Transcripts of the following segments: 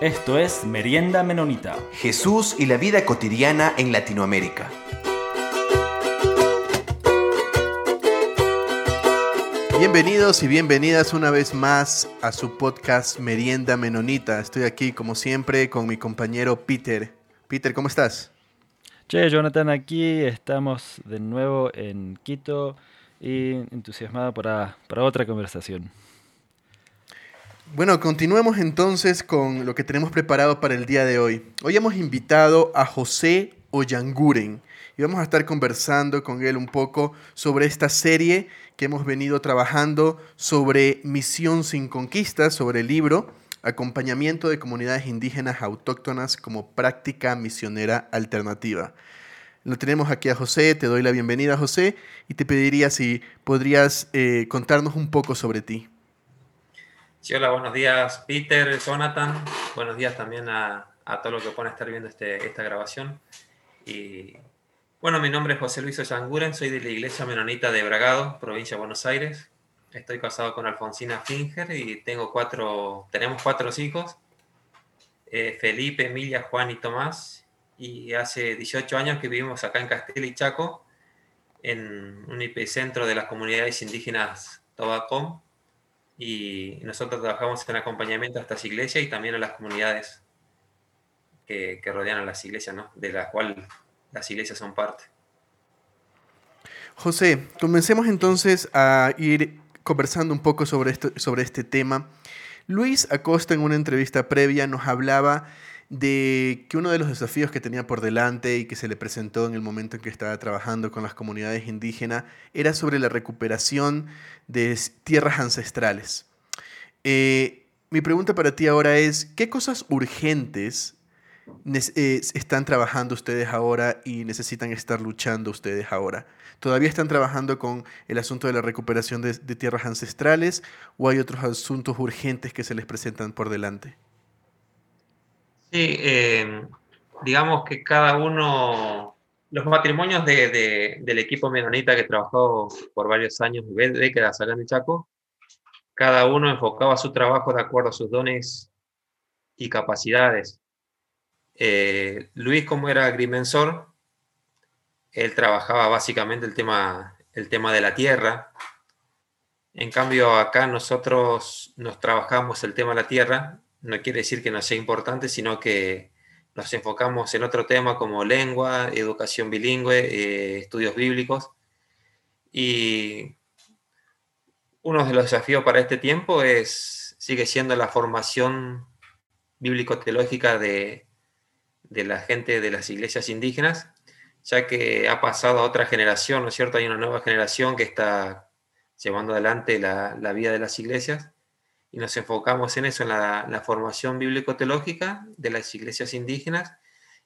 Esto es Merienda Menonita. Jesús y la vida cotidiana en Latinoamérica. Bienvenidos y bienvenidas una vez más a su podcast Merienda Menonita. Estoy aquí como siempre con mi compañero Peter. Peter, ¿cómo estás? Che, Jonathan, aquí estamos de nuevo en Quito y entusiasmado para, para otra conversación. Bueno, continuemos entonces con lo que tenemos preparado para el día de hoy. Hoy hemos invitado a José Ollanguren y vamos a estar conversando con él un poco sobre esta serie que hemos venido trabajando sobre Misión sin Conquistas, sobre el libro Acompañamiento de comunidades indígenas autóctonas como práctica misionera alternativa. Lo tenemos aquí a José, te doy la bienvenida José y te pediría si podrías eh, contarnos un poco sobre ti. Sí, hola, buenos días Peter, Jonathan, buenos días también a, a todos los que puedan estar viendo este, esta grabación. Y bueno, mi nombre es José Luis Ollanguren, soy de la Iglesia Menonita de Bragado, provincia de Buenos Aires. Estoy casado con Alfonsina Finger y tengo cuatro, tenemos cuatro hijos, eh, Felipe, Emilia, Juan y Tomás. Y hace 18 años que vivimos acá en Castilla y Chaco, en un epicentro de las comunidades indígenas Tobacón, y nosotros trabajamos en acompañamiento a estas iglesias y también a las comunidades que, rodean a las iglesias, ¿no? de las cuales las iglesias son parte. José, comencemos entonces a ir conversando un poco sobre, esto, sobre este tema. Luis Acosta en una entrevista previa nos hablaba de que uno de los desafíos que tenía por delante y que se le presentó en el momento en que estaba trabajando con las comunidades indígenas era sobre la recuperación de tierras ancestrales. Eh, mi pregunta para ti ahora es, ¿qué cosas urgentes eh, están trabajando ustedes ahora y necesitan estar luchando ustedes ahora? ¿Todavía están trabajando con el asunto de la recuperación de tierras ancestrales o hay otros asuntos urgentes que se les presentan por delante? Sí, eh, digamos que cada uno, los matrimonios del equipo menonita que trabajó por varios años, décadas acá en el Chaco, cada uno enfocaba su trabajo de acuerdo a sus dones y capacidades. Eh, Luis, como era agrimensor, él trabajaba básicamente el tema, el tema de la tierra. En cambio, acá nosotros nos trabajamos el tema de la tierra no quiere decir que no sea importante, sino que nos enfocamos en otro tema como lengua, educación bilingüe, eh, estudios bíblicos. Y uno de los desafíos para este tiempo es, sigue siendo la formación bíblico-teológica de, de la gente de las iglesias indígenas, ya que ha pasado a otra generación, ¿no es cierto? Hay una nueva generación que está llevando adelante la, la vida de las iglesias y nos enfocamos en eso, en la, formación bíblico-teológica de las iglesias indígenas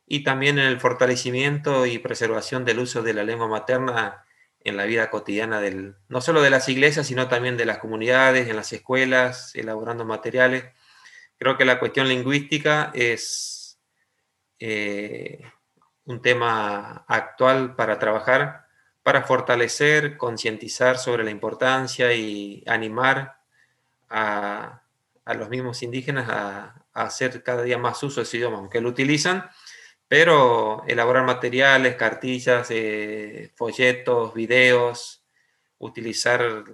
y también en el fortalecimiento y preservación del uso de la lengua materna en la vida cotidiana del, no solo de las iglesias, sino también de las comunidades, en las escuelas, elaborando materiales. Creo que la cuestión lingüística es eh, un tema actual para trabajar, para fortalecer, concientizar sobre la importancia y animar a, los mismos indígenas a, hacer cada día más uso de ese idioma, aunque lo utilizan, pero elaborar materiales, cartillas, eh, folletos, videos, utilizar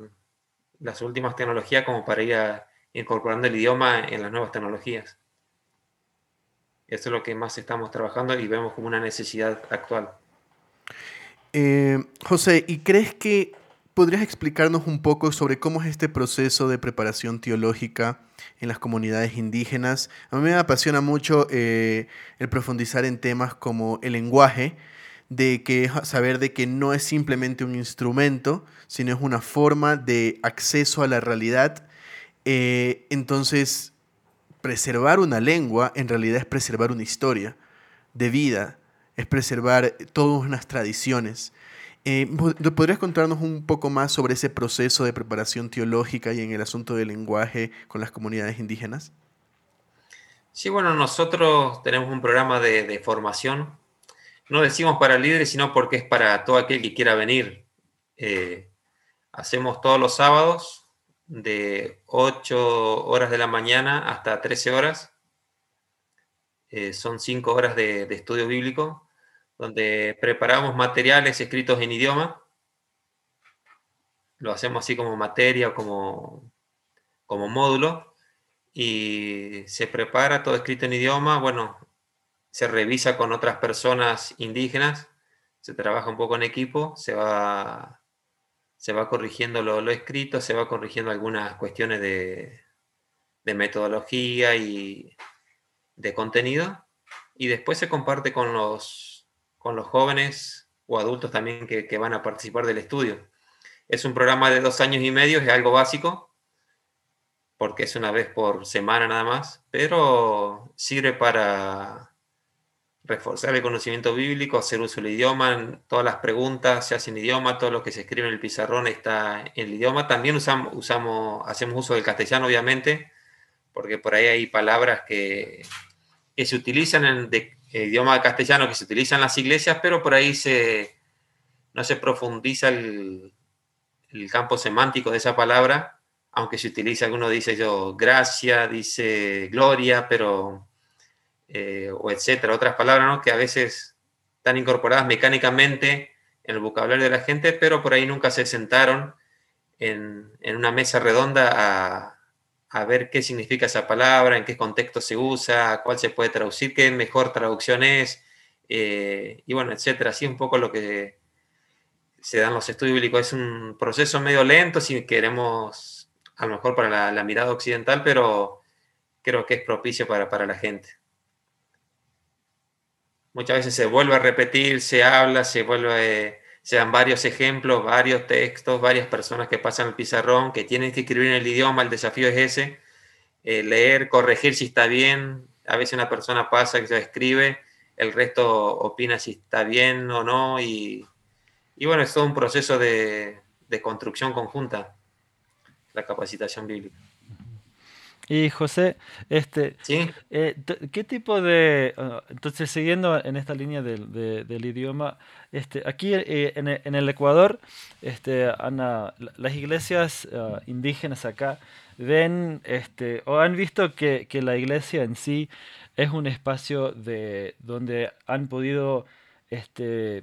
las últimas tecnologías como para ir incorporando el idioma en las nuevas tecnologías. Eso es lo que más estamos trabajando y vemos como una necesidad actual. Eh, José, ¿y crees que ¿Podrías explicarnos un poco sobre cómo es este proceso de preparación teológica en las comunidades indígenas? A mí me apasiona mucho eh, el profundizar en temas como el lenguaje, de que saber de que no es simplemente un instrumento, sino es una forma de acceso a la realidad. Eh, entonces, preservar una lengua en realidad es preservar una historia de vida, es preservar todas unas tradiciones. Eh, ¿Podrías contarnos un poco más sobre ese proceso de preparación teológica y en el asunto del lenguaje con las comunidades indígenas? Sí, bueno, nosotros tenemos un programa de, formación. No decimos para líderes, sino porque es para todo aquel que quiera venir. Eh, hacemos todos los sábados de 8 horas de la mañana hasta 13 horas. Eh, son cinco horas de, estudio bíblico, donde preparamos materiales escritos en idioma. Lo hacemos así como materia o como, como módulo. Y se prepara todo escrito en idioma. Bueno, se revisa con otras personas indígenas. Se trabaja un poco en equipo. Se va, se va corrigiendo lo, lo escrito. Se va corrigiendo algunas cuestiones de, de metodología y de contenido y después se comparte con los, con los jóvenes o adultos también que, van a participar del estudio. Es un programa de dos años y medio, es algo básico, porque es una vez por semana nada más, pero sirve para reforzar el conocimiento bíblico, hacer uso del idioma, todas las preguntas se hacen en idioma, todo lo que se escribe en el pizarrón está en el idioma. También usamos, usamos hacemos uso del castellano, obviamente, porque por ahí hay palabras que, que se utilizan en el idioma castellano, que se utilizan en las iglesias, pero por ahí se, no se profundiza el, el campo semántico de esa palabra, aunque se utiliza, alguno dice yo, gracia, dice gloria, pero, eh, o etcétera, otras palabras que a veces están incorporadas mecánicamente en el vocabulario de la gente, pero por ahí nunca se sentaron en, en una mesa redonda a, a ver qué significa esa palabra, en qué contexto se usa, cuál se puede traducir, qué mejor traducción es, eh, y bueno, etcétera. Así un poco lo que se dan los estudios bíblicos. Es un proceso medio lento si queremos, a lo mejor para la, mirada occidental, pero creo que es propicio para, para la gente. Muchas veces se vuelve a repetir, se habla, se vuelve se dan varios ejemplos, varios textos, varias personas que pasan el pizarrón, que tienen que escribir en el idioma, el desafío es ese, eh, leer, corregir si está bien, a veces una persona pasa que se escribe, el resto opina si está bien o no, y, bueno, es todo un proceso de, de construcción conjunta, la capacitación bíblica. Y José, este, eh, ¿qué tipo de, ah, entonces siguiendo en esta línea del, del idioma, este, aquí eh, en, en, el Ecuador, este, Ana, las iglesias ah, indígenas acá ven, este, o han visto que, que la iglesia en sí es un espacio de donde han podido, este,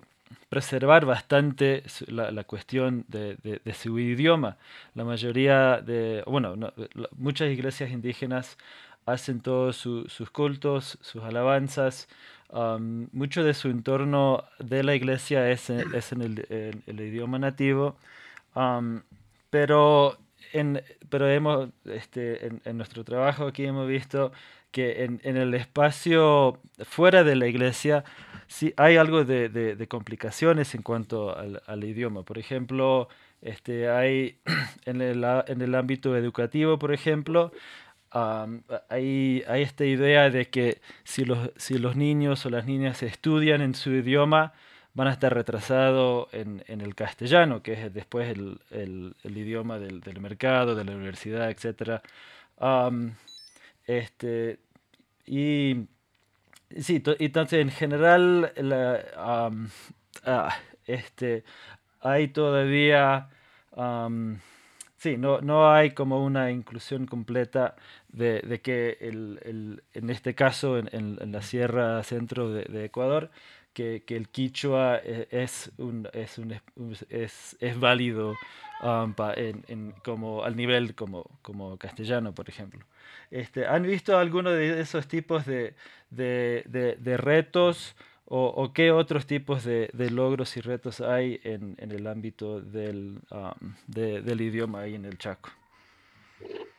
preservar bastante la, cuestión de, su idioma. La mayoría de, bueno, muchas iglesias indígenas hacen todos sus cultos, sus alabanzas. mucho de su entorno de la iglesia es, en, el, idioma nativo. pero en, pero hemos, este, en, nuestro trabajo aquí hemos visto que en, el espacio fuera de la iglesia sí hay algo de, complicaciones en cuanto al, idioma. Por ejemplo, este, hay en el, en el ámbito educativo, por ejemplo, hay, hay, esta idea de que si los, si los niños o las niñas estudian en su idioma, van a estar retrasados en, el castellano, que es después el, idioma del, mercado, de la universidad, etc. este, y Sí, entonces en general ah, este, hay todavía, sí, no, no hay como una inclusión completa de, que en este caso en, la sierra centro de Ecuador, que, que, el quichua e, es, un, es, un, es, es válido en, en, como, al nivel como, como castellano, por ejemplo. Este, ¿Han visto alguno de esos tipos de, retos o, qué otros tipos de, logros y retos hay en, el ámbito del, del, idioma ahí en el Chaco?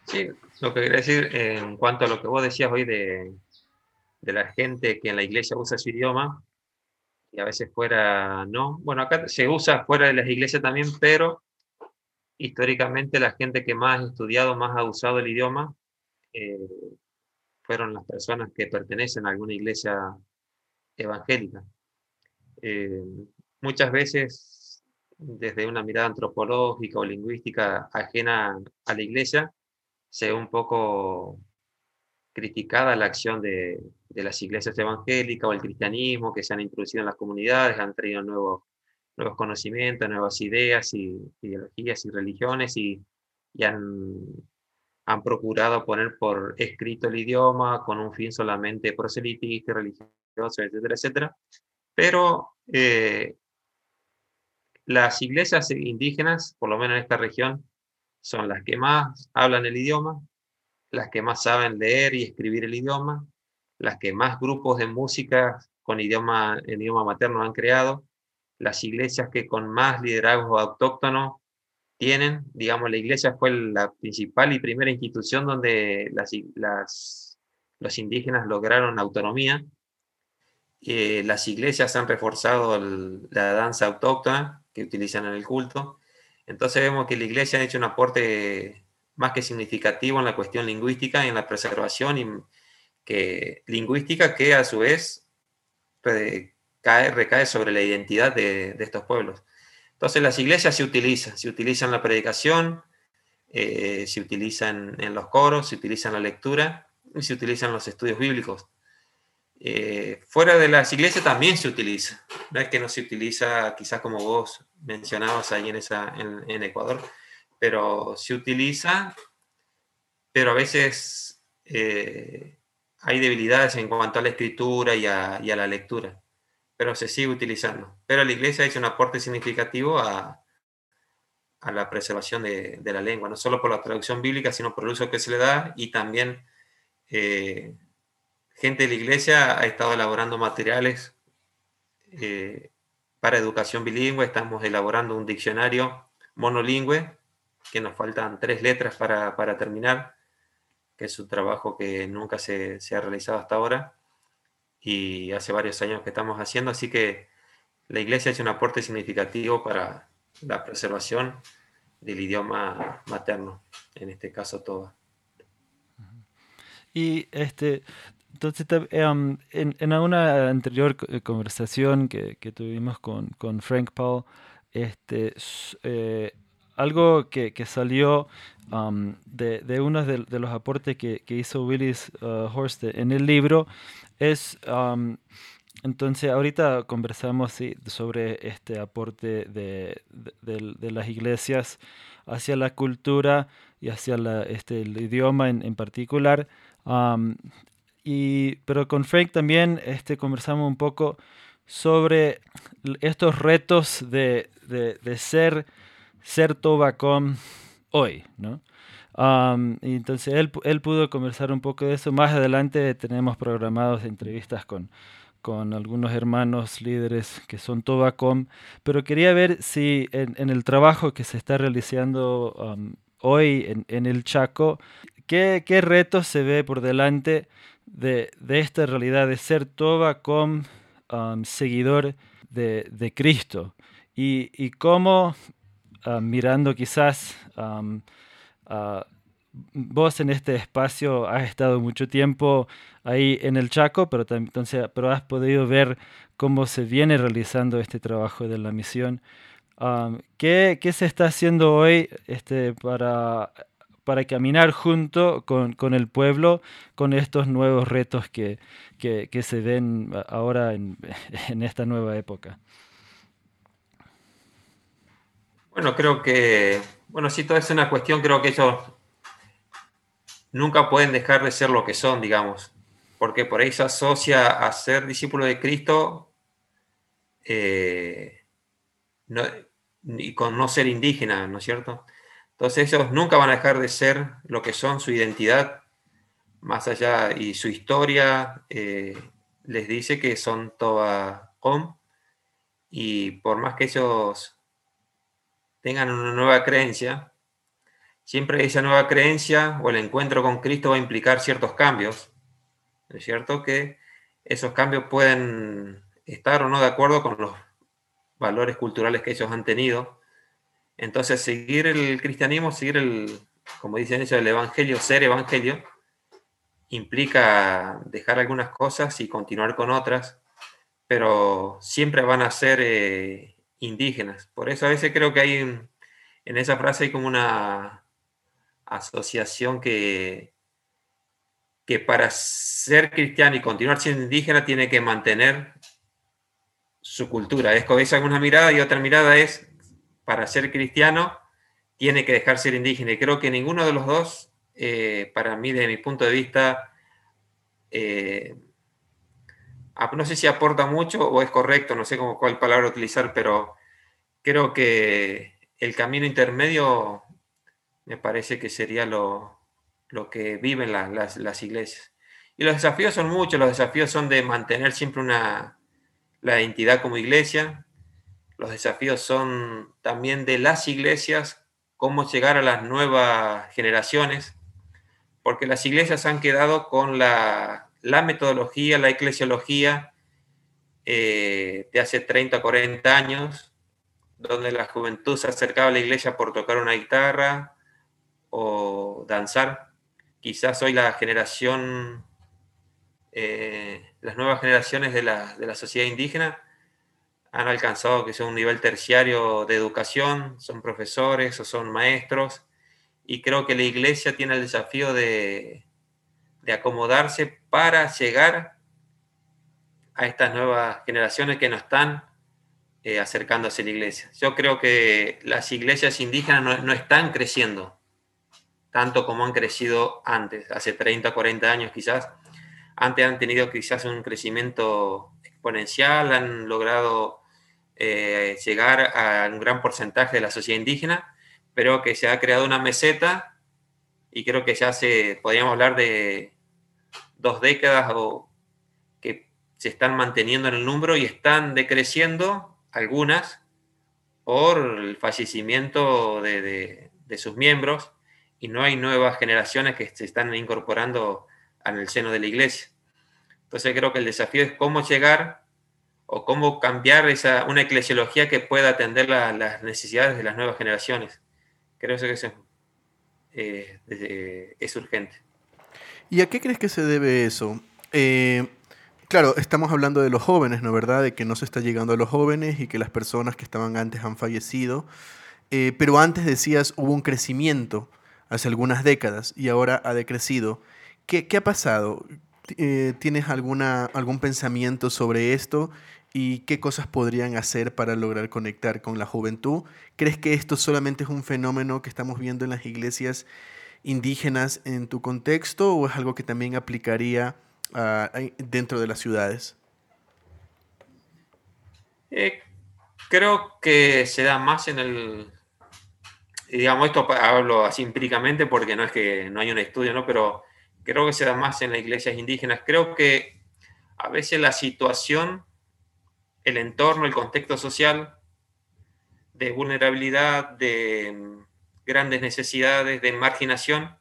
Sí, lo que quería decir en cuanto a lo que vos decías hoy de, la gente que en la iglesia usa su idioma a veces fuera no. Bueno, acá se usa fuera de las iglesias también, pero históricamente la gente que más ha estudiado, más ha usado el idioma, eh, fueron las personas que pertenecen a alguna iglesia evangélica. Eh, muchas veces, desde una mirada antropológica o lingüística ajena a la iglesia, se ve un poco criticada la acción de, las iglesias evangélicas o el cristianismo que se han introducido en las comunidades, han traído nuevos, nuevos conocimientos, nuevas ideas y ideologías y religiones y, y han han procurado poner por escrito el idioma con un fin solamente proselitista, religioso, etcétera, etcétera. Pero eh, las iglesias indígenas, por lo menos en esta región, son las que más hablan el idioma, las que más saben leer y escribir el idioma, las que más grupos de música con idioma, idioma materno han creado, las iglesias que con más liderazgo autóctono tienen, digamos, la iglesia fue la principal y primera institución donde las, las, los indígenas lograron autonomía. Eh, las iglesias han reforzado la danza autóctona que utilizan en el culto. Entonces vemos que la iglesia ha hecho un aporte más que significativo en la cuestión lingüística y en la preservación y que, lingüística que a su vez recae, recae sobre la identidad de, de estos pueblos. Entonces las iglesias se utilizan, se utilizan la predicación, eh, se utilizan en los coros, se utilizan la lectura y se utilizan los estudios bíblicos. Eh, fuera de las iglesias también se utiliza. No es que no se utiliza, quizás como vos mencionabas ahí en, esa, en, Ecuador, pero se utiliza, pero a veces eh, hay debilidades en cuanto a la escritura y a la lectura pero se sigue utilizando. Pero la iglesia ha hecho un aporte significativo a, a la preservación de, de, la lengua, no solo por la traducción bíblica, sino por el uso que se le da y también eh, gente de la iglesia ha estado elaborando materiales eh, para educación bilingüe, estamos elaborando un diccionario monolingüe, que nos faltan tres letras para, para terminar, que es un trabajo que nunca se, se ha realizado hasta ahora y hace varios años que estamos haciendo, así que la iglesia ha hecho un aporte significativo para la preservación del idioma materno, en este caso todo. Y este, entonces, em, en, en, una anterior eh, conversación que, que tuvimos con, con, Frank Paul, este, eh, algo que, que salió um, de, de, uno de, de, los aportes que, que hizo Willis uh, Horst en el libro es, entonces, ahorita conversamos sobre este aporte de, las iglesias hacia la cultura y hacia este, el idioma en, particular. y, pero con Frank también este, conversamos un poco sobre estos retos de, ser, ser Tobacom hoy, ¿no? y entonces él, él, pudo conversar un poco de eso. Más adelante tenemos programados entrevistas con, con algunos hermanos líderes que son Tobacom, pero quería ver si en, el trabajo que se está realizando hoy en, el Chaco, ¿qué, ¿qué, retos se ve por delante de, de esta realidad de ser Tobacom seguidor de, de, Cristo? Y, y cómo, mirando quizás Ah, vos en este espacio has estado mucho tiempo ahí en el Chaco, pero, entonces, pero has podido ver cómo se viene realizando este trabajo de la misión. ¿qué, ¿qué, se está haciendo hoy este, para, para caminar junto con, con, el pueblo con estos nuevos retos que, que, que se ven ahora en, en esta nueva época? Bueno, creo que bueno, sí, toda es una cuestión, creo que ellos nunca pueden dejar de ser lo que son, digamos, porque por ahí se asocia a ser discípulo de Cristo eh, y con no ser indígena, ¿no es cierto? Entonces ellos nunca van a dejar de ser lo que son, su identidad, más allá, y su historia eh, les dice que son Toba Om, y por más que ellos tengan una nueva creencia, siempre esa nueva creencia o el encuentro con Cristo va a implicar ciertos cambios. ¿Es cierto? Que esos cambios pueden estar o no de acuerdo con los valores culturales que ellos han tenido. Entonces, seguir el cristianismo, seguir el, como dicen ellos, el evangelio, ser evangelio, implica dejar algunas cosas y continuar con otras, pero siempre van a ser eh, indígenas. Por eso a veces creo que hay en esa frase hay como una asociación que, que para ser cristiano y continuar siendo indígena tiene que mantener su cultura. Es como esa una mirada y otra mirada es para ser cristiano tiene que dejar ser indígena. Y creo que ninguno de los dos eh, para mí, desde mi punto de vista, eh, no sé si aporta mucho o es correcto, no sé cómo, cuál palabra utilizar, pero creo que el camino intermedio me parece que sería lo, que viven las, iglesias. Y los desafíos son muchos, los desafíos son de mantener siempre una, la identidad como iglesia, los desafíos son también de las iglesias, cómo llegar a las nuevas generaciones, porque las iglesias han quedado con la, metodología, la eclesiología eh, de hace 30, 40 años, donde la juventud se acercaba a la iglesia por tocar una guitarra o danzar. Quizás hoy la generación, eh, las nuevas generaciones de la, de la sociedad indígena han alcanzado que sea un nivel terciario de educación, son profesores o son maestros, y creo que la iglesia tiene el desafío de, acomodarse para llegar a estas nuevas generaciones que no están eh, acercándose a la iglesia. Yo creo que las iglesias indígenas no, están creciendo tanto como han crecido antes, hace 30, 40 años quizás. Antes han tenido quizás un crecimiento exponencial, han logrado eh, llegar a un gran porcentaje de la sociedad indígena, pero que se ha creado una meseta y creo que ya se, podríamos hablar de dos décadas o que se están manteniendo en el número y están decreciendo algunas por el fallecimiento de, sus miembros y no hay nuevas generaciones que se están incorporando en el seno de la iglesia. Entonces creo que el desafío es cómo llegar o cómo cambiar esa, una eclesiología que pueda atender las necesidades de las nuevas generaciones. Creo que eso eh, es, urgente. ¿Y a qué crees que se debe eso? Eh, claro, estamos hablando de los jóvenes, ¿no verdad? De que no se está llegando a los jóvenes y que las personas que estaban antes han fallecido. Eh, pero antes decías hubo un crecimiento hace algunas décadas y ahora ha decrecido. ¿Qué, qué ha pasado? ¿Tienes alguna, algún pensamiento sobre esto? y qué cosas podrían hacer para lograr conectar con la juventud. ¿Crees que esto solamente es un fenómeno que estamos viendo en las iglesias indígenas en tu contexto o es algo que también aplicaría ah, dentro de las ciudades? Eh, creo que se da más en el, digamos, esto hablo así empíricamente porque no es que no hay un estudio, ¿no? Pero creo que se da más en las iglesias indígenas. Creo que a veces la situación el entorno, el contexto social de vulnerabilidad, de grandes necesidades, de marginación,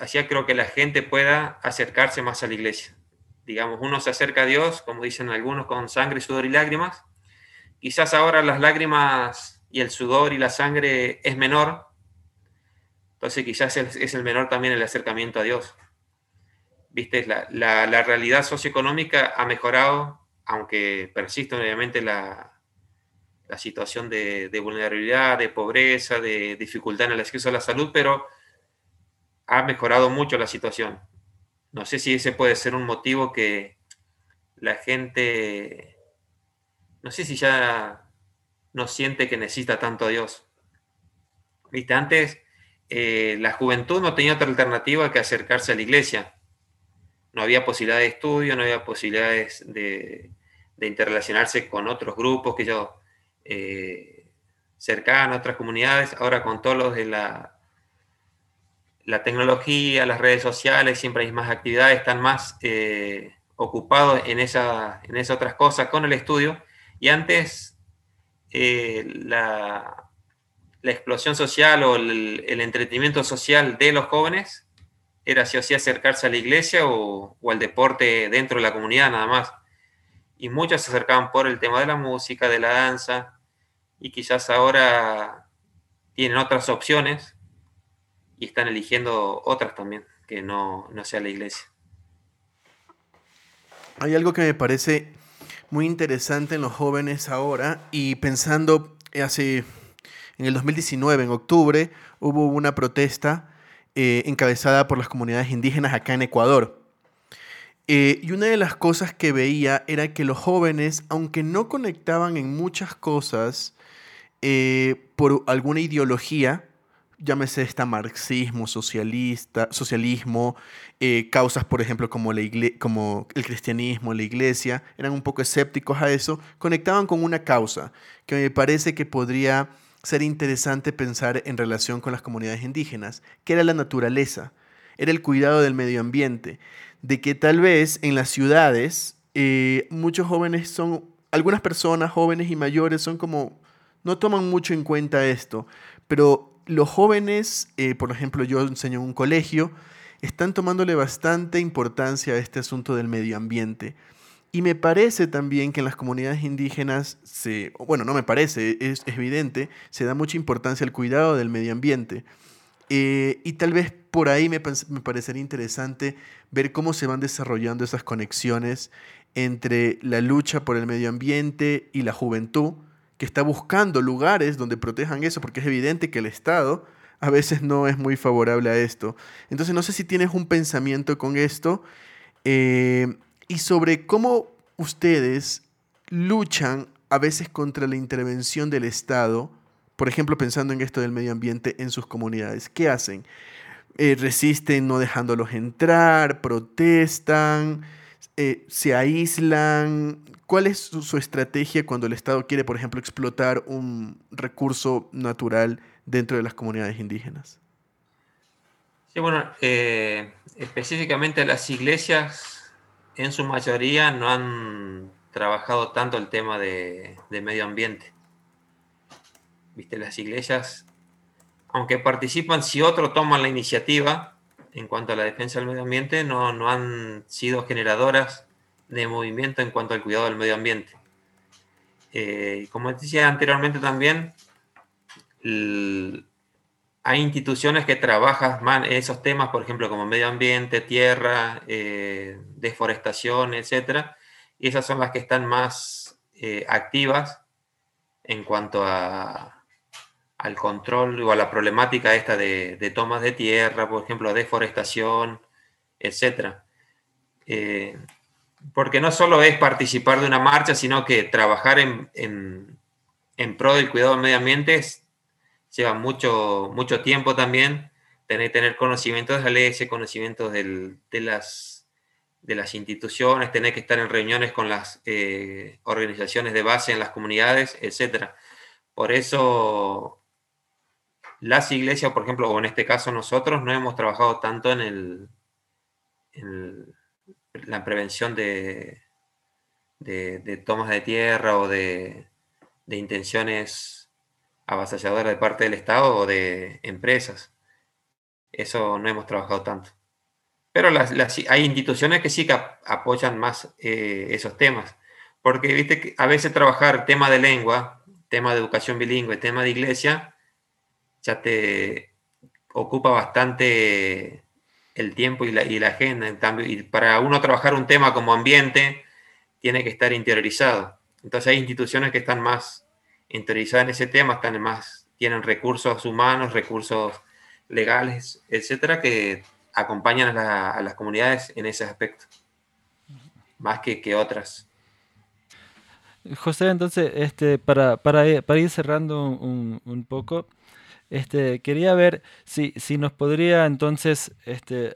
hacía creo que la gente pueda acercarse más a la iglesia. Digamos, uno se acerca a Dios, como dicen algunos, con sangre, sudor y lágrimas. Quizás ahora las lágrimas y el sudor y la sangre es menor, entonces quizás es el menor también el acercamiento a Dios. Viste, la, la realidad socioeconómica ha mejorado aunque persiste obviamente la, situación de, vulnerabilidad, de pobreza, de dificultad en el acceso a la salud, pero ha mejorado mucho la situación. No sé si ese puede ser un motivo que la gente, no sé si ya no siente que necesita tanto a Dios. Viste, antes eh, la juventud no tenía otra alternativa que acercarse a la iglesia no había posibilidad de estudio, no había posibilidades de, interrelacionarse con otros grupos que yo eh, cercanos, otras comunidades, ahora con todos los de la, la tecnología, las redes sociales, siempre hay más actividades, están más eh, ocupados en, esa, en esas otras cosas con el estudio. Y antes eh, la, explosión social o el, entretenimiento social de los jóvenes era si o sí acercarse a la iglesia o, al deporte dentro de la comunidad nada más. Y muchos se acercaban por el tema de la música, de la danza, y quizás ahora tienen otras opciones y están eligiendo otras también, que no, no sea la iglesia. Hay algo que me parece muy interesante en los jóvenes ahora y pensando hace en el 2019 en octubre hubo una protesta eh, encabezada por las comunidades indígenas acá en Ecuador. Eh, y una de las cosas que veía era que los jóvenes, aunque no conectaban en muchas cosas eh, por alguna ideología, llámese esta marxismo, socialista, socialismo, eh, causas, por ejemplo, como, la como el cristianismo, la iglesia, eran un poco escépticos a eso, conectaban con una causa que me parece que podría ser interesante pensar en relación con las comunidades indígenas, que era la naturaleza, era el cuidado del medio ambiente, de que tal vez en las ciudades eh, muchos jóvenes son, algunas personas jóvenes y mayores son como, no toman mucho en cuenta esto, pero los jóvenes, eh, por ejemplo, yo enseño en un colegio, están tomándole bastante importancia a este asunto del medio ambiente. Y me parece también que en las comunidades indígenas, se, bueno, no me parece, es, evidente, se da mucha importancia al cuidado del medio ambiente. Eh, y tal vez por ahí me, me, parecería interesante ver cómo se van desarrollando esas conexiones entre la lucha por el medio ambiente y la juventud, que está buscando lugares donde protejan eso, porque es evidente que el Estado a veces no es muy favorable a esto. Entonces no sé si tienes un pensamiento con esto eh, y sobre cómo ustedes luchan a veces contra la intervención del Estado, por ejemplo, pensando en esto del medio ambiente en sus comunidades. ¿Qué hacen? Eh, resisten no dejándolos entrar, protestan, eh, se aíslan, ¿Cuál es su, estrategia cuando el Estado quiere, por ejemplo, explotar un recurso natural dentro de las comunidades indígenas? Sí, bueno, eh, específicamente las iglesias en su mayoría no han trabajado tanto el tema de, medio ambiente. Viste, las iglesias, aunque participan, si otros toman la iniciativa en cuanto a la defensa del medio ambiente, no, no han sido generadoras de movimiento en cuanto al cuidado del medio ambiente. Eh, como decía anteriormente también, hay instituciones que trabajan más esos temas, por ejemplo, como medio ambiente, tierra, eh, deforestación, etc. Y esas son las que están más eh, activas en cuanto a, al control o a la problemática esta de, de tomas de tierra, por ejemplo, deforestación, etc porque no solo es participar de una marcha, sino que trabajar en, pro del cuidado del medio ambiente lleva mucho, mucho tiempo también. Tener, tener conocimientos de la ley, conocimientos de, las, de las instituciones, tener que estar en reuniones con las eh, organizaciones de base en las comunidades, etc. Por eso las iglesias, por ejemplo, o en este caso nosotros, no hemos trabajado tanto en el, en la prevención de, de, tomas de tierra o de, intenciones avasalladoras de parte del Estado o de empresas. Eso no hemos trabajado tanto. Pero hay instituciones que sí que apoyan más eh, esos temas. Porque, viste, que a veces trabajar tema de lengua, tema de educación bilingüe, tema de iglesia, ya te ocupa bastante el tiempo y la, y la agenda. En cambio, y para uno trabajar un tema como ambiente, tiene que estar interiorizado. Entonces hay instituciones que están más interiorizadas en ese tema, están más, tienen recursos humanos, recursos legales, etcétera, que acompañan a, las comunidades en ese aspecto, más que, que otras. José, entonces, este, para, para, para ir cerrando un, un poco, este, quería ver si, si nos podría entonces este,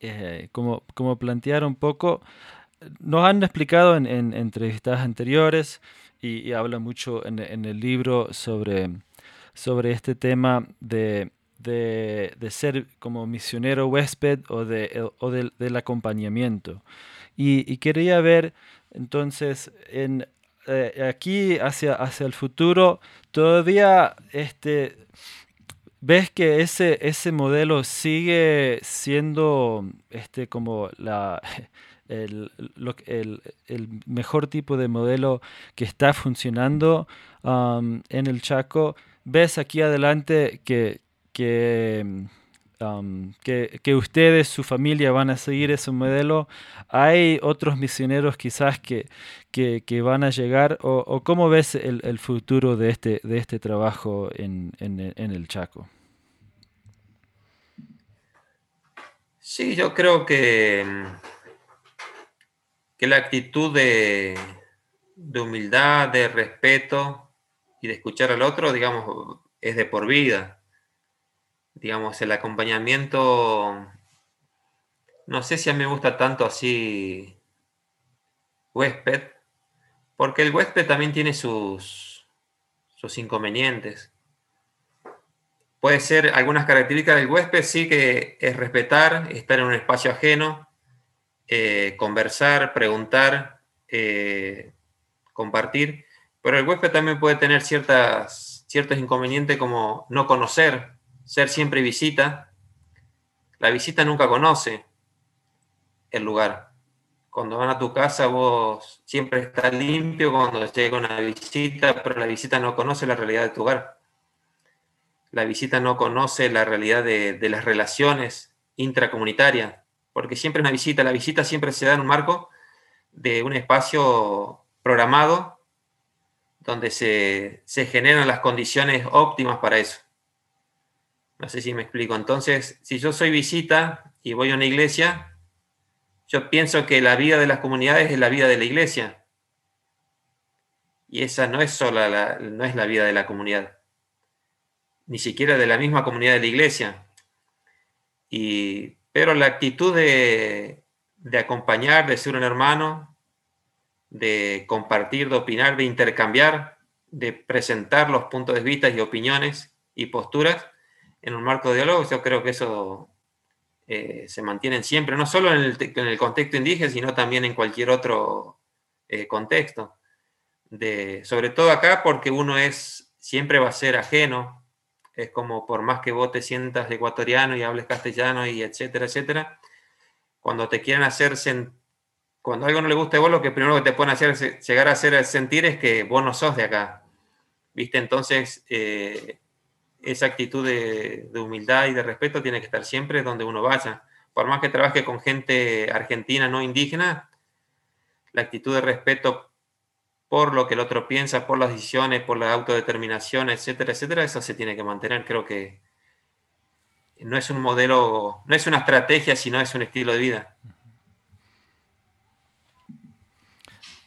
eh, como, como, plantear un poco, nos han explicado en, entrevistas anteriores y, habla mucho en, el libro sobre, sobre este tema de, de, ser como misionero huésped o, de, o del, acompañamiento. Y, y, quería ver entonces en eh, aquí hacia, hacia el futuro, todavía este, ves que ese, ese modelo sigue siendo este, como la, el, el, mejor tipo de modelo que está funcionando um, en el Chaco. Ves aquí adelante que, que que, ustedes, su familia van a seguir ese modelo. ¿Hay otros misioneros quizás que, que, van a llegar? ¿O, cómo ves el, futuro de este, de este trabajo en, el Chaco? Sí, yo creo que, que la actitud de, de humildad, de respeto y de escuchar al otro, digamos, es de por vida digamos, el acompañamiento, no sé si a mí me gusta tanto así huésped, porque el huésped también tiene sus, sus inconvenientes. Puede ser algunas características del huésped, sí que es respetar, estar en un espacio ajeno, eh, conversar, preguntar, eh, compartir, pero el huésped también puede tener ciertas, ciertos inconvenientes como no conocer, ser siempre visita. La visita nunca conoce el lugar. Cuando van a tu casa vos siempre está limpio cuando llega una visita, pero la visita no conoce la realidad de tu hogar la visita no conoce la realidad de, las relaciones intracomunitarias, porque siempre una visita, la visita siempre se da en un marco de un espacio programado donde se, se, generan las condiciones óptimas para eso. No sé si me explico. Entonces, si yo soy visita y voy a una iglesia, yo pienso que la vida de las comunidades es la vida de la iglesia. Y esa no es sola la, no es la vida de la comunidad ni siquiera de la misma comunidad de la iglesia. Y, pero la actitud de, de acompañar, de ser un hermano, de compartir, de opinar, de intercambiar, de presentar los puntos de vista y opiniones y posturas en un marco de diálogo, yo creo que eso eh, se mantiene siempre, no solo en el, contexto indígena, sino también en cualquier otro eh, contexto. De, sobre todo acá porque uno es, siempre va a ser ajeno es como por más que vos te sientas ecuatoriano y hables castellano y etcétera, etcétera, cuando te quieren hacer, cuando algo no le gusta a vos, lo que primero que te pueden hacer llegar a hacer sentir es que vos no sos de acá. ¿Viste? Entonces, eh, esa actitud de, humildad y de respeto tiene que estar siempre donde uno vaya. Por más que trabaje con gente argentina no indígena, la actitud de respeto por lo que el otro piensa, por las decisiones, por la autodeterminación, etcétera, etcétera, eso se tiene que mantener. Creo que no es un modelo, no es una estrategia, sino es un estilo de vida.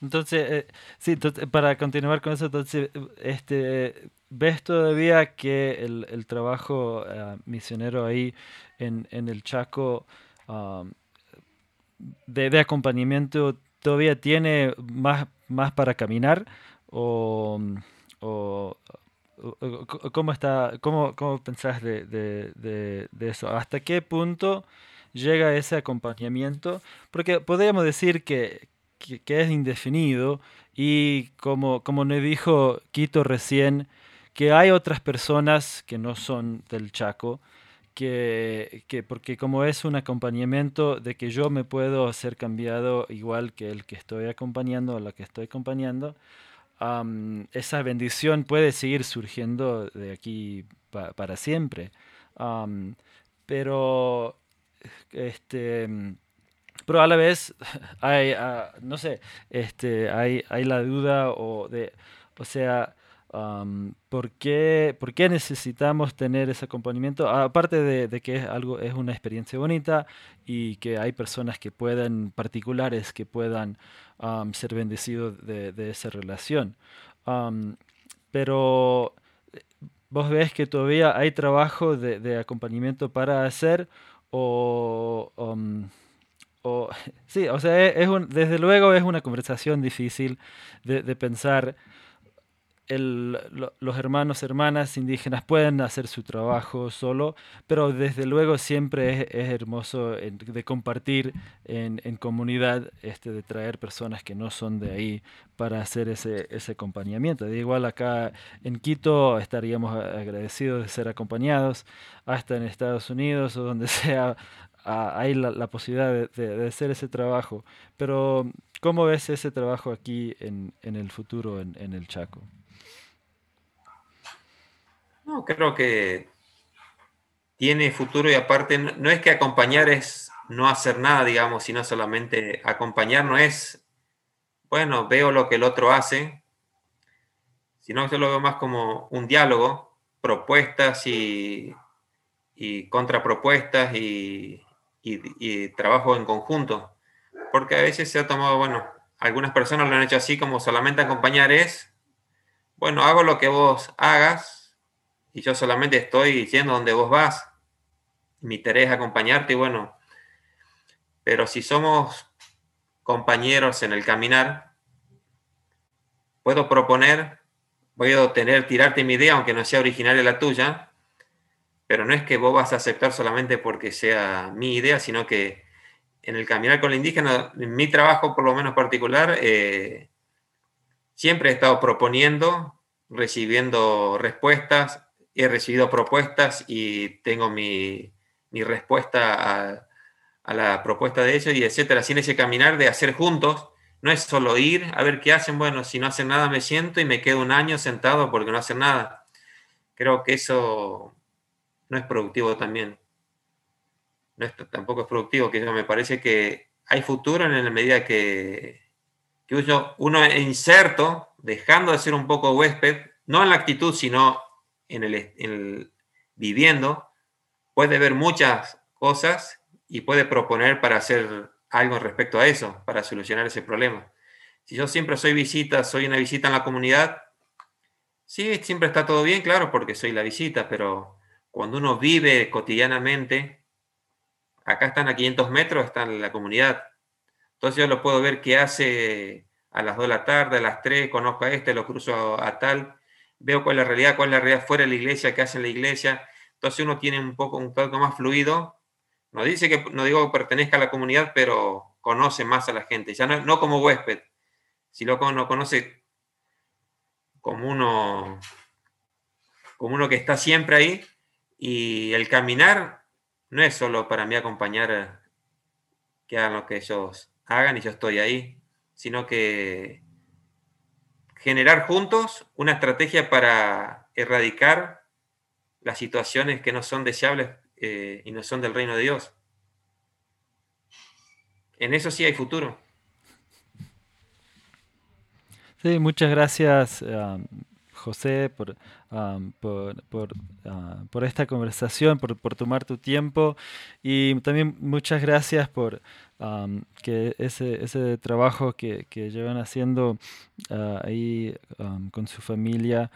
Entonces, eh, sí, para continuar con eso, entonces, este, ¿ves todavía que el, trabajo eh, misionero ahí en, el Chaco um, de, acompañamiento todavía tiene más, más para caminar? ¿O, cómo, está, cómo, cómo pensás de, eso? ¿Hasta qué punto llega ese acompañamiento? Porque podríamos decir que, es indefinido y como, como nos dijo Quito recién, que hay otras personas que no son del Chaco, que, que, porque como es un acompañamiento de que yo me puedo ser cambiado igual que el que estoy acompañando o la que estoy acompañando, esa bendición puede seguir surgiendo de aquí para siempre. pero, este, pero a la vez hay, ah, no sé, este, hay, hay la duda o de, o sea, ¿por, qué, ¿por, qué, necesitamos tener ese acompañamiento? Aparte de, que es algo, es una experiencia bonita y que hay personas que puedan, particulares, que puedan ser bendecidos de, esa relación. pero vos ves que todavía hay trabajo de, acompañamiento para hacer o... sí, o sea, es, desde luego es una conversación difícil de pensar los hermanos, hermanas indígenas pueden hacer su trabajo solo, pero desde luego siempre es, hermoso de compartir en, comunidad, este, de traer personas que no son de ahí para hacer ese, ese acompañamiento. De igual acá en Quito estaríamos agradecidos de ser acompañados, hasta en Estados Unidos o donde sea hay la, posibilidad de, hacer ese trabajo. Pero, ¿cómo ves ese trabajo aquí en, el futuro, en el Chaco? No, creo que tiene futuro y aparte no es que acompañar es no hacer nada, digamos, sino solamente acompañar no es, bueno, veo lo que el otro hace, sino yo lo veo más como un diálogo, propuestas y, contrapropuestas y, y, trabajo en conjunto. Porque a veces se ha tomado, bueno, algunas personas lo han hecho así como solamente acompañar es, bueno, hago lo que vos hagas y yo solamente estoy yendo donde vos vas. mi tarea es acompañarte y bueno, pero si somos compañeros en el caminar, puedo proponer, puedo tener, tirarte mi idea, aunque no sea originaria la tuya, pero no es que vos vas a aceptar solamente porque sea mi idea, sino que en el caminar con la indígena, en mi trabajo por lo menos particular, eh, siempre he estado proponiendo, recibiendo respuestas, he recibido propuestas y tengo mi, respuesta a, la propuesta de ellos y etcétera. En ese caminar de hacer juntos, no es solo ir a ver qué hacen, bueno, si no hacen nada me siento y me quedo un año sentado porque no hacen nada. Creo que eso no es productivo también. No tampoco es productivo, que me parece que hay futuro en la medida que, que uno, uno inserto, dejando de ser un poco huésped, no en la actitud, sino en el, viviendo, puede ver muchas cosas y puede proponer para hacer algo respecto a eso, para solucionar ese problema. Si yo siempre soy visita, soy una visita en la comunidad, sí, siempre está todo bien, claro, porque soy la visita, pero cuando uno vive cotidianamente, acá están a 500 metros, está la comunidad. Entonces yo lo puedo ver qué hace a las 2 de la tarde, a las 3, conozco a este, lo cruzo a tal, veo cuál es la realidad, cuál es la realidad fuera de la iglesia, qué hace la iglesia. Entonces uno tiene un poco, un poco más fluido. No dice que, no digo que pertenezca a la comunidad, pero conoce más a la gente. Ya no, no como huésped, sino como conoce como uno, como uno que está siempre ahí. Y el caminar no es solo para mí acompañar que hagan lo que ellos hagan y yo estoy ahí, sino que generar juntos una estrategia para erradicar las situaciones que no son deseables eh, y no son del reino de Dios. En eso sí hay futuro. Sí, muchas gracias, um, José, por, um, por, uh, por, esta conversación, por, por tomar tu tiempo y también muchas gracias por que ese, ese trabajo que, que llevan haciendo ah, ahí con su familia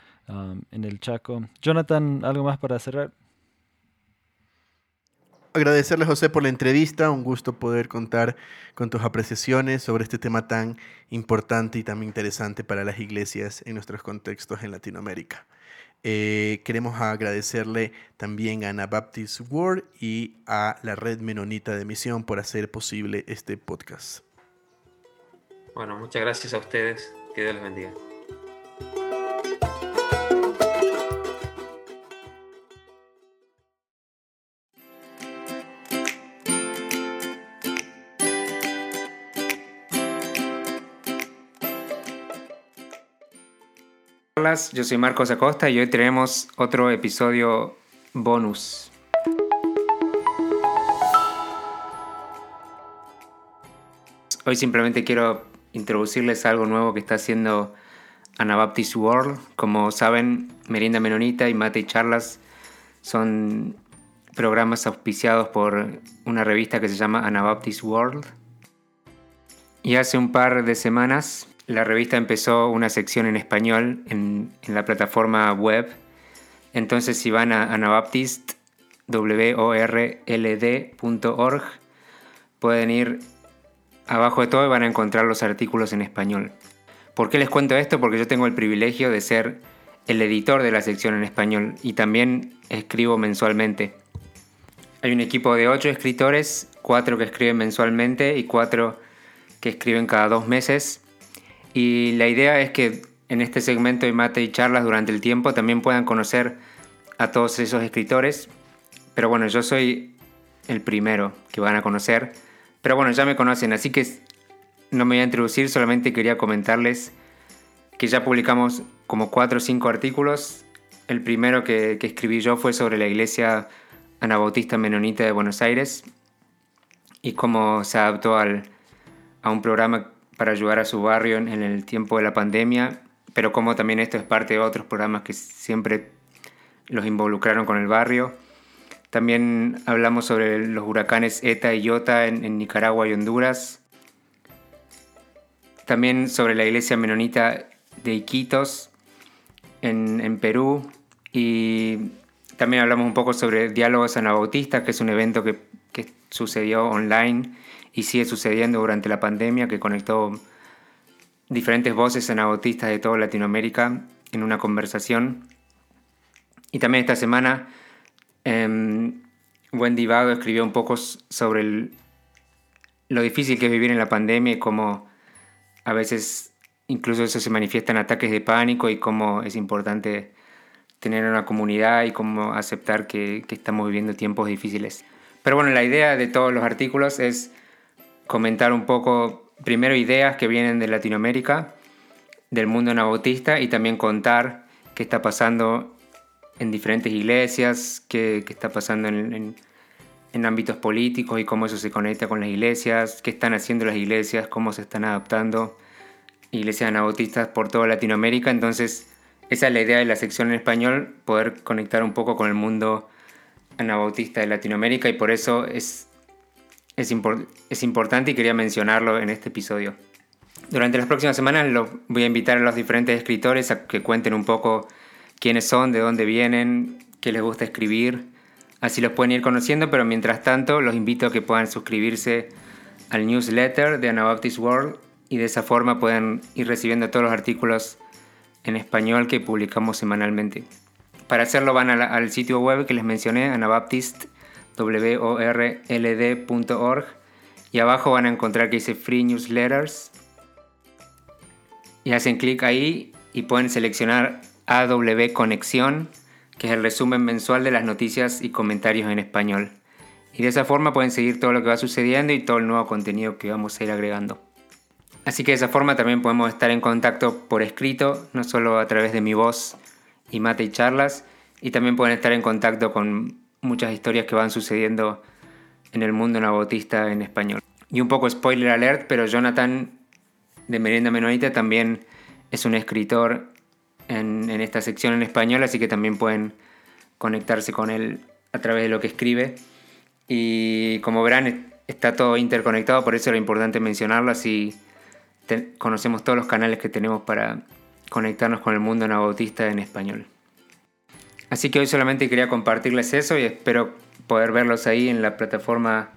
en el Chaco. Jonathan, ¿algo más para cerrar? Agradecerle, José, por la entrevista. Un gusto poder contar con tus apreciaciones sobre este tema tan importante y tan interesante para las iglesias en nuestros contextos en Latinoamérica. Eh, queremos agradecerle también a Anabaptist World y a la Red Menonita de Misión por hacer posible este podcast. Bueno, muchas gracias a ustedes. Que Dios les bendiga. Yo soy Marcos Acosta y hoy tenemos otro episodio bonus. Hoy simplemente quiero introducirles algo nuevo que está haciendo Anabaptist World. Como saben, Merienda Menonita y Mate y Charlas son programas auspiciados por una revista que se llama Anabaptist World. Y hace un par de semanas la revista empezó una sección en español en, la plataforma web. Entonces si van a anabaptist.orld.org pueden ir abajo de todo y van a encontrar los artículos en español. ¿Por qué les cuento esto? Porque yo tengo el privilegio de ser el editor de la sección en español y también escribo mensualmente. Hay un equipo de ocho escritores, cuatro que escriben mensualmente y cuatro que escriben cada dos meses. Y la idea es que en este segmento de mate y charlas durante el tiempo también puedan conocer a todos esos escritores. Pero bueno, yo soy el primero que van a conocer. Pero bueno, ya me conocen, así que no me voy a introducir, solamente quería comentarles que ya publicamos como 4 o 5 artículos. El primero que, que escribí yo fue sobre la iglesia anabautista menonita de Buenos Aires y cómo se adaptó al, a un programa para ayudar a su barrio en, el tiempo de la pandemia, pero como también esto es parte de otros programas que siempre los involucraron con el barrio. También hablamos sobre los huracanes ETA y IOTA en, Nicaragua y Honduras. También sobre la iglesia menonita de Iquitos en, Perú. Y también hablamos un poco sobre Diálogos Anabautistas, que es un evento que, que sucedió online y sigue sucediendo durante la pandemia, que conectó diferentes voces anabautistas de toda Latinoamérica en una conversación. Y también esta semana eh, Wendy Vago escribió un poco sobre lo difícil que es vivir en la pandemia y cómo a veces incluso eso se manifiesta en ataques de pánico y cómo es importante tener una comunidad y cómo aceptar que, que estamos viviendo tiempos difíciles. Pero bueno, la idea de todos los artículos es comentar un poco, primero, ideas que vienen de Latinoamérica, del mundo anabautista, y también contar qué está pasando en diferentes iglesias, qué, qué está pasando en, en, en, ámbitos políticos y cómo eso se conecta con las iglesias, qué están haciendo las iglesias, cómo se están adaptando iglesias anabautistas por toda Latinoamérica. Entonces, esa es la idea de la sección en español, poder conectar un poco con el mundo anabautista de Latinoamérica y por eso es es, importante y quería mencionarlo en este episodio. Durante las próximas semanas los voy a invitar a los diferentes escritores a que cuenten un poco quiénes son, de dónde vienen, qué les gusta escribir. Así los pueden ir conociendo, pero mientras tanto los invito a que puedan suscribirse al newsletter de Anabaptist World y de esa forma pueden ir recibiendo todos los artículos en español que publicamos semanalmente. Para hacerlo van al sitio web que les mencioné, Anabaptist.com world.org y abajo van a encontrar que dice Free Newsletters y hacen clic ahí y pueden seleccionar AW Conexión, que es el resumen mensual de las noticias y comentarios en español. Y de esa forma pueden seguir todo lo que va sucediendo y todo el nuevo contenido que vamos a ir agregando. Así que de esa forma también podemos estar en contacto por escrito, no solo a través de mi voz y mate y charlas, y también pueden estar en contacto con muchas historias que van sucediendo en el mundo nabautista en español. Y un poco spoiler alert, pero Jonathan de Merienda Menonita también es un escritor en, en, esta sección en español, así que también pueden conectarse con él a través de lo que escribe. Y como verán, está todo interconectado, por eso era importante mencionarlo, así conocemos todos los canales que tenemos para conectarnos con el mundo nabautista en español. Así que hoy solamente quería compartirles eso y espero poder verlos ahí en la plataforma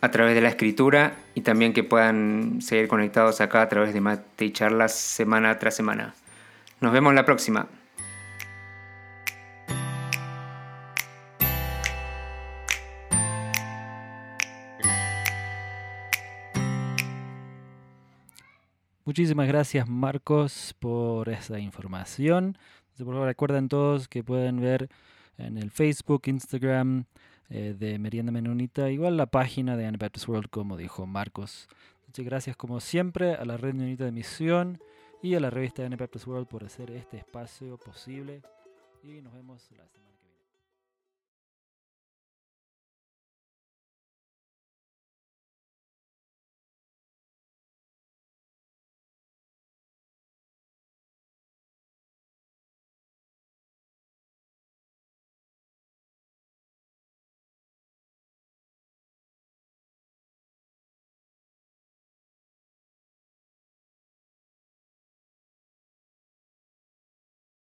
a través de la escritura y también que puedan seguir conectados acá a través de Mate y Charlas semana tras semana. Nos vemos la próxima. Muchísimas gracias Marcos por esa información por favor recuerden todos que pueden ver en el Facebook, Instagram eh, de Merienda Menonita, igual la página de Anabaptist World, como dijo Marcos. Muchas gracias como siempre a la Red Menonita de Misión y a la revista Anabaptist World por hacer este espacio posible. Y nos vemos la semana